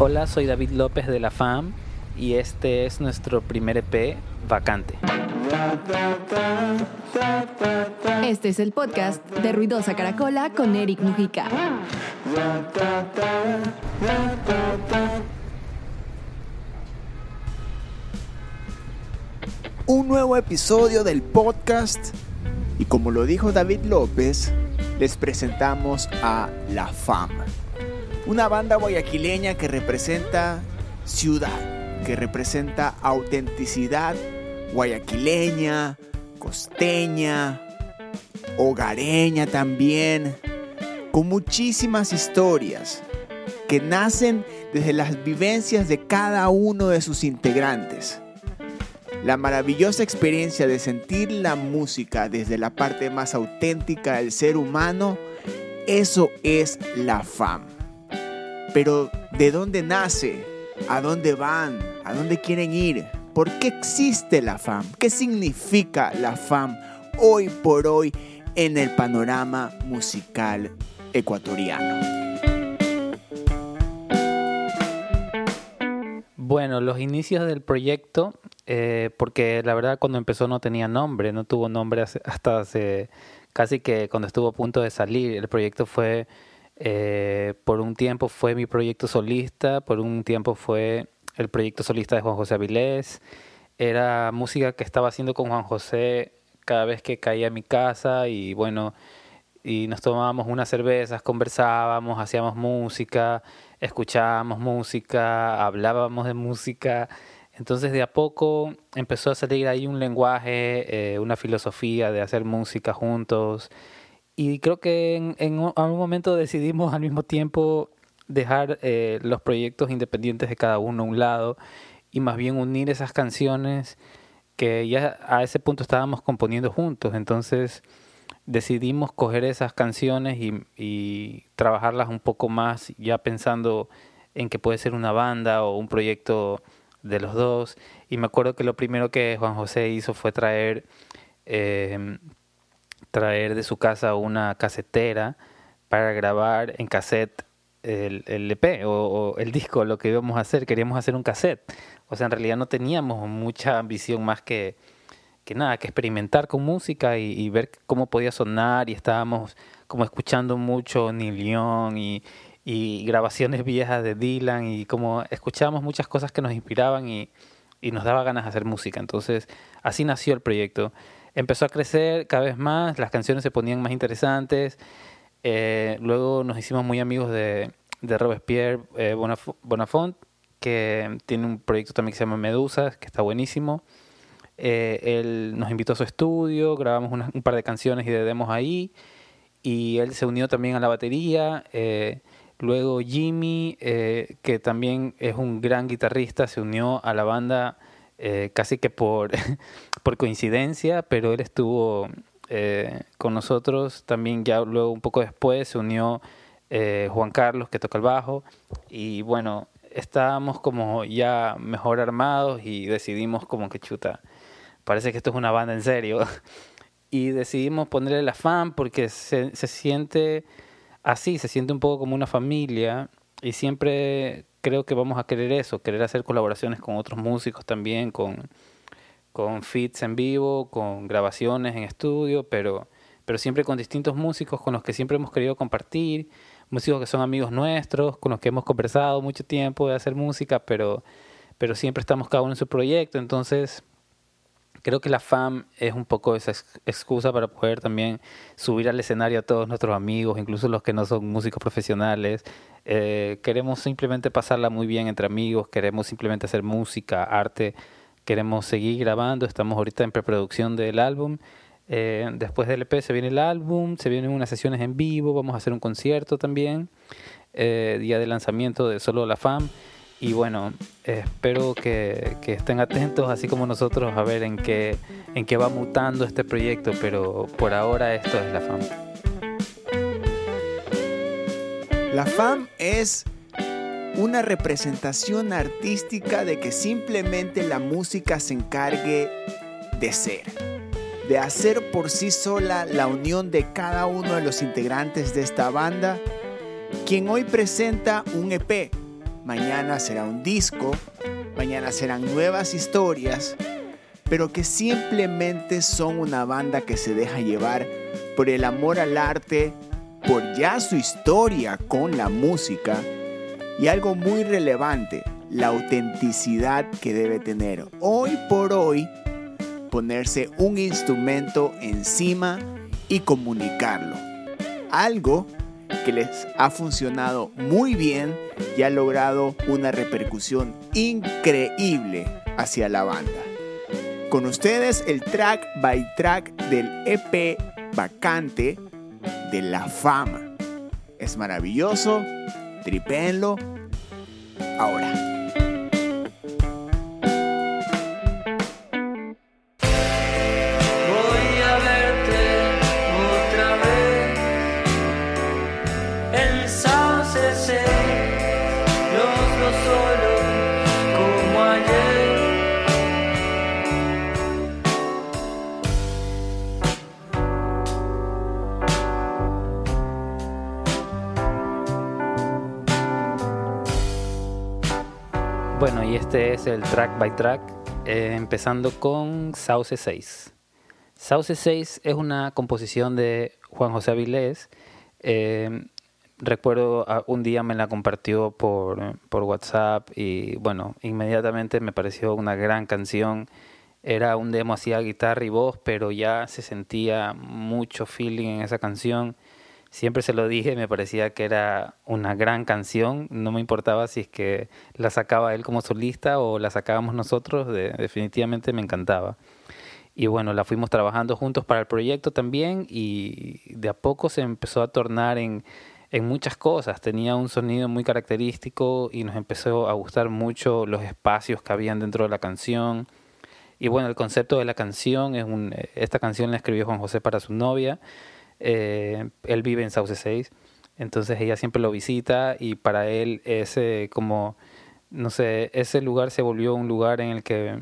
Hola, soy David López de la FAM y este es nuestro primer EP, Vacante. Este es el podcast de Ruidosa Caracola con Eric Mujica. Un nuevo episodio del podcast y como lo dijo David López, les presentamos a La FAM, una banda guayaquileña que representa ciudad, que representa autenticidad guayaquileña, costeña, hogareña también, con muchísimas historias que nacen desde las vivencias de cada uno de sus integrantes. La maravillosa experiencia de sentir la música desde la parte más auténtica del ser humano, eso es la FAM. Pero ¿de dónde nace? ¿A dónde van? ¿A dónde quieren ir? ¿Por qué existe la FAM? ¿Qué significa la FAM hoy por hoy en el panorama musical ecuatoriano? Bueno, los inicios del proyecto, eh, porque la verdad cuando empezó no tenía nombre, no tuvo nombre hasta hace casi que cuando estuvo a punto de salir. El proyecto fue, eh, por un tiempo fue mi proyecto solista, por un tiempo fue el proyecto solista de Juan José Avilés. Era música que estaba haciendo con Juan José cada vez que caía a mi casa y bueno, y nos tomábamos unas cervezas, conversábamos, hacíamos música, escuchábamos música, hablábamos de música. Entonces de a poco empezó a salir ahí un lenguaje, eh, una filosofía de hacer música juntos. Y creo que en, en algún momento decidimos al mismo tiempo dejar eh, los proyectos independientes de cada uno a un lado y más bien unir esas canciones que ya a ese punto estábamos componiendo juntos. Entonces decidimos coger esas canciones y, y, trabajarlas un poco más, ya pensando en que puede ser una banda o un proyecto de los dos. Y me acuerdo que lo primero que Juan José hizo fue traer, eh, traer de su casa una casetera para grabar en cassette el, el EP o, el disco, lo que íbamos a hacer, queríamos hacer un cassette. O sea, en realidad no teníamos mucha ambición más que, que nada, que experimentar con música y, ver cómo podía sonar y estábamos como escuchando mucho Neil Young y, grabaciones viejas de Dylan y como escuchábamos muchas cosas que nos inspiraban y, y nos daba ganas de hacer música. Entonces, así nació el proyecto. Empezó a crecer cada vez más, las canciones se ponían más interesantes. Eh, luego nos hicimos muy amigos de, de Robespierre eh, Bonafont, que tiene un proyecto también que se llama Medusa, que está buenísimo. Eh, él nos invitó a su estudio, grabamos un par de canciones y de demos ahí. Y él se unió también a la batería. luego Jimmy, que también es un gran guitarrista, se unió a la banda casi que por, por coincidencia, pero él estuvo eh, con nosotros. También ya luego un poco después se unió eh, Juan Carlos que toca el bajo. Y bueno, estábamos como ya mejor armados y decidimos como que chuta, parece que esto es una banda en serio y decidimos ponerle la fan porque se, se siente así, se siente un poco como una familia y siempre creo que vamos a querer eso, querer hacer colaboraciones con otros músicos también, con con fits en vivo, con grabaciones en estudio, pero, pero siempre con distintos músicos con los que siempre hemos querido compartir, músicos que son amigos nuestros, con los que hemos conversado mucho tiempo de hacer música, pero, pero siempre estamos cada uno en su proyecto, entonces creo que la FAM es un poco esa excusa para poder también subir al escenario a todos nuestros amigos, incluso los que no son músicos profesionales. Eh, queremos simplemente pasarla muy bien entre amigos, queremos simplemente hacer música, arte queremos seguir grabando, estamos ahorita en preproducción del álbum. Eh, después del EP se viene el álbum, se vienen unas sesiones en vivo, vamos a hacer un concierto también, eh, día de lanzamiento de Solo la Fam. Y bueno, espero que, estén atentos, así como nosotros, a ver en qué, en qué va mutando este proyecto, pero por ahora esto es la FAM. La FAM es una representación artística de que simplemente la música se encargue de ser, de hacer por sí sola la unión de cada uno de los integrantes de esta banda, quien hoy presenta un EP, mañana será un disco, mañana serán nuevas historias, pero que simplemente son una banda que se deja llevar por el amor al arte, por ya su historia con la música y algo muy relevante, la autenticidad que debe tener hoy por hoy ponerse un instrumento encima y comunicarlo. Algo que les ha funcionado muy bien y ha logrado una repercusión increíble hacia la banda. Con ustedes el track by track del EP vacante de la fama. Es maravilloso, tripéenlo ahora. Bueno, y este es el track by track, eh, empezando con Sauce 6. Sauce 6 es una composición de Juan José Avilés. Eh, recuerdo ah, un día me la compartió por, por WhatsApp y bueno, inmediatamente me pareció una gran canción. Era un demo así a guitarra y voz, pero ya se sentía mucho feeling en esa canción siempre se lo dije, me parecía que era una gran canción, no me importaba si es que la sacaba él como solista o la sacábamos nosotros, definitivamente me encantaba. Y bueno, la fuimos trabajando juntos para el proyecto también y de a poco se empezó a tornar en, en muchas cosas. Tenía un sonido muy característico y nos empezó a gustar mucho los espacios que habían dentro de la canción. Y bueno, el concepto de la canción esta canción la escribió Juan José para su novia eh, él vive en Sauce 6, entonces ella siempre lo visita y para él ese como, no sé, ese lugar se volvió un lugar en el que,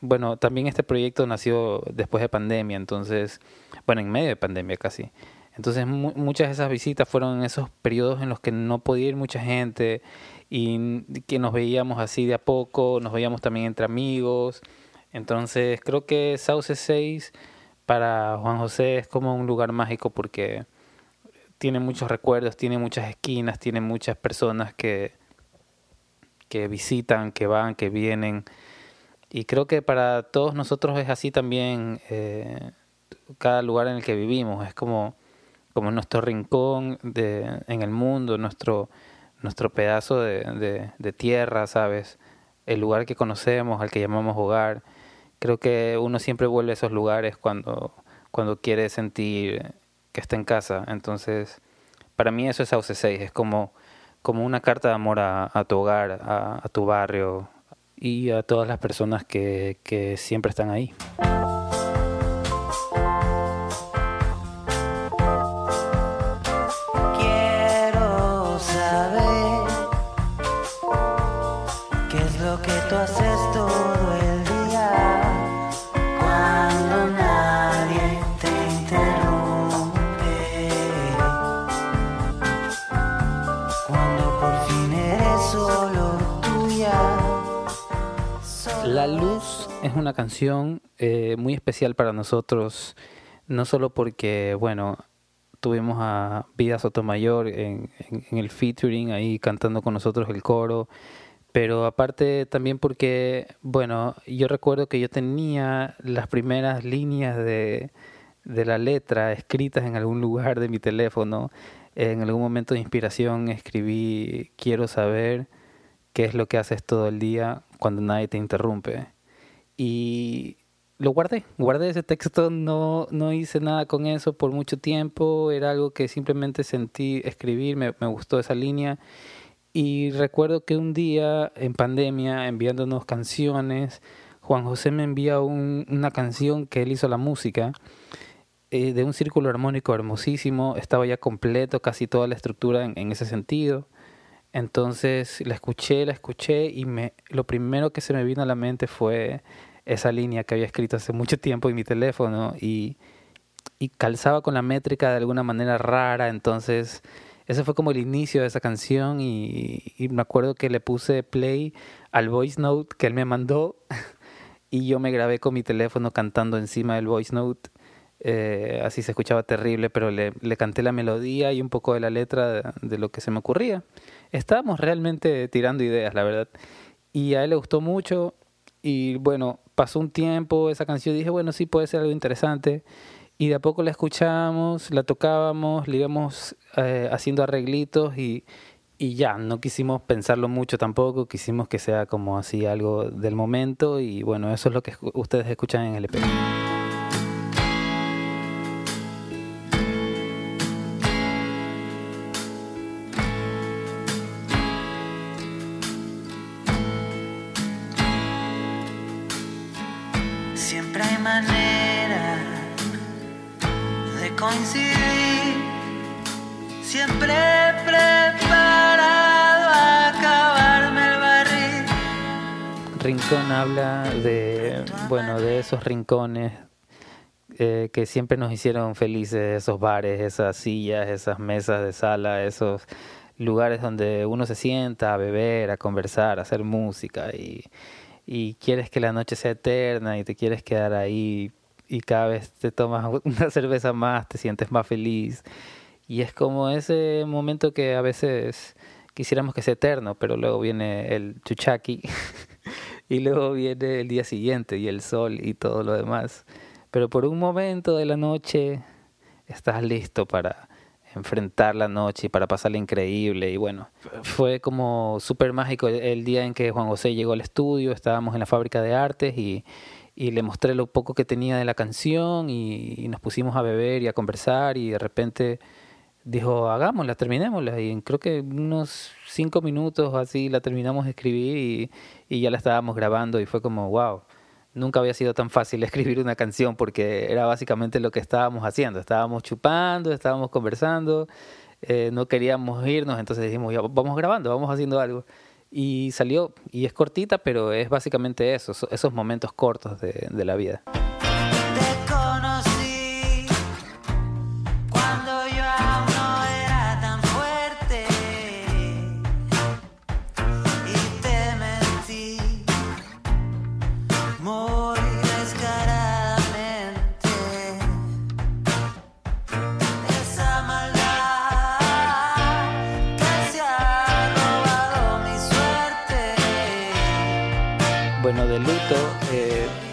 bueno, también este proyecto nació después de pandemia, entonces, bueno, en medio de pandemia casi. Entonces muchas de esas visitas fueron en esos periodos en los que no podía ir mucha gente y que nos veíamos así de a poco, nos veíamos también entre amigos. Entonces creo que Sauce 6 para Juan José es como un lugar mágico porque tiene muchos recuerdos, tiene muchas esquinas, tiene muchas personas que, que visitan, que van, que vienen. Y creo que para todos nosotros es así también eh, cada lugar en el que vivimos. Es como, como nuestro rincón de, en el mundo, nuestro, nuestro pedazo de, de tierra, ¿sabes? El lugar que conocemos, al que llamamos hogar creo que uno siempre vuelve a esos lugares cuando, cuando quiere sentir que está en casa. Entonces, para mí eso es Sauce 6, es como, como una carta de amor a, tu hogar, a, a, tu barrio y a todas las personas que, que siempre están ahí. La Luz es una canción eh, muy especial para nosotros, no solo porque, bueno, tuvimos a Vida Sotomayor en, en, el featuring ahí cantando con nosotros el coro, pero aparte también porque, bueno, yo recuerdo que yo tenía las primeras líneas de, de la letra escritas en algún lugar de mi teléfono. En algún momento de inspiración escribí, quiero saber qué es lo que haces todo el día cuando nadie te interrumpe. Y lo guardé, guardé ese texto, no, no hice nada con eso por mucho tiempo, era algo que simplemente sentí escribir, me, me gustó esa línea. Y recuerdo que un día en pandemia, enviándonos canciones, Juan José me envía una canción que él hizo la música eh, de un círculo armónico hermosísimo, estaba ya completo, casi toda la estructura en, en ese sentido. Entonces la escuché, la escuché y me, lo primero que se me vino a la mente fue esa línea que había escrito hace mucho tiempo en mi teléfono y, y calzaba con la métrica de alguna manera rara, entonces ese fue como el inicio de esa canción y, y me acuerdo que le puse play al voice note que él me mandó y yo me grabé con mi teléfono cantando encima del voice note. Eh, así se escuchaba terrible, pero le, canté la melodía y un poco de la letra de, de, lo que se me ocurría. Estábamos realmente tirando ideas, la verdad. Y a él le gustó mucho. Y bueno, pasó un tiempo esa canción. Dije, bueno, sí puede ser algo interesante. Y de a poco la escuchábamos, la tocábamos, le íbamos eh, haciendo arreglitos y, y ya, no quisimos pensarlo mucho tampoco, quisimos que sea como así algo del momento y bueno, eso es lo que ustedes escuchan en el EP. Siempre hay manera de coincidir, siempre preparado a acabarme el barril. Rincón habla de, bueno, de esos rincones eh, que siempre nos hicieron felices, esos bares, esas sillas, esas mesas de sala, esos lugares donde uno se sienta a beber, a conversar, a hacer música y, y quieres que la noche sea eterna y te quieres quedar ahí y cada vez te tomas una cerveza más, te sientes más feliz. Y es como ese momento que a veces quisiéramos que sea eterno, pero luego viene el chuchaki y luego viene el día siguiente y el sol y todo lo demás. Pero por un momento de la noche estás listo para enfrentar la noche y para pasarla increíble. Y bueno, fue como súper mágico el día en que Juan José llegó al estudio, estábamos en la fábrica de artes y, y le mostré lo poco que tenía de la canción y, nos pusimos a beber y a conversar y de repente dijo, hagámosla, terminémosla. Y creo que unos cinco minutos así la terminamos de escribir y, y ya la estábamos grabando y fue como, wow nunca había sido tan fácil escribir una canción porque era básicamente lo que estábamos haciendo. Estábamos chupando, estábamos conversando, eh, no queríamos irnos, entonces dijimos, ya, vamos grabando, vamos haciendo algo. Y salió, y es cortita, pero es básicamente eso, esos momentos cortos de, de la vida.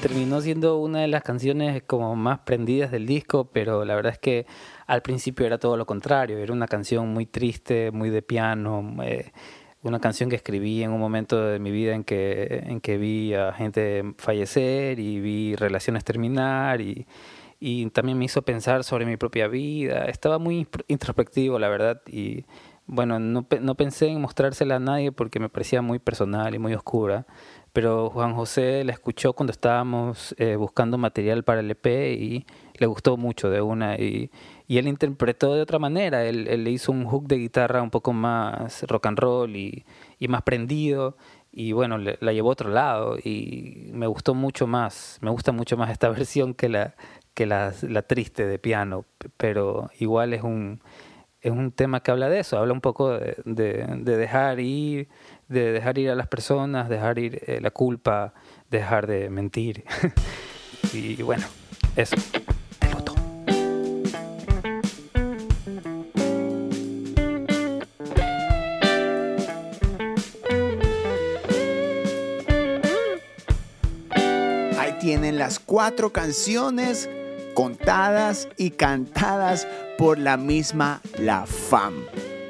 Terminó siendo una de las canciones como más prendidas del disco, pero la verdad es que al principio era todo lo contrario, era una canción muy triste, muy de piano, eh, una canción que escribí en un momento de mi vida en que, en que vi a gente fallecer y vi relaciones terminar y, y también me hizo pensar sobre mi propia vida, estaba muy introspectivo la verdad y bueno, no, no pensé en mostrársela a nadie porque me parecía muy personal y muy oscura pero Juan José la escuchó cuando estábamos eh, buscando material para el EP y le gustó mucho de una y, y él interpretó de otra manera, él, le hizo un hook de guitarra un poco más rock and roll y, y más prendido y bueno, le, la llevó a otro lado y me gustó mucho más, me gusta mucho más esta versión que la, que la, la triste de piano, pero igual es un, es un tema que habla de eso, habla un poco de, de, de dejar ir, de dejar ir a las personas, dejar ir eh, la culpa, dejar de mentir. y bueno, eso. Ahí tienen las cuatro canciones contadas y cantadas por la misma La Fam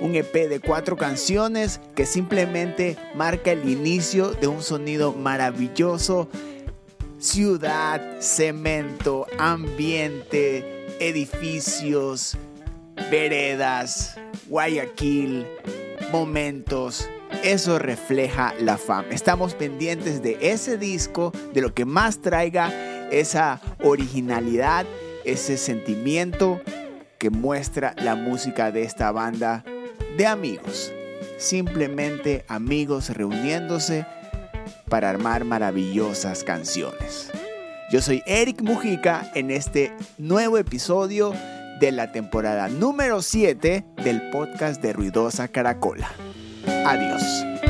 un EP de cuatro canciones que simplemente marca el inicio de un sonido maravilloso. Ciudad, cemento, ambiente, edificios, veredas, Guayaquil, momentos. Eso refleja la fama. Estamos pendientes de ese disco, de lo que más traiga esa originalidad, ese sentimiento que muestra la música de esta banda de amigos. Simplemente amigos reuniéndose para armar maravillosas canciones. Yo soy Eric Mujica en este nuevo episodio de la temporada número 7 del podcast de Ruidosa Caracola. Adiós.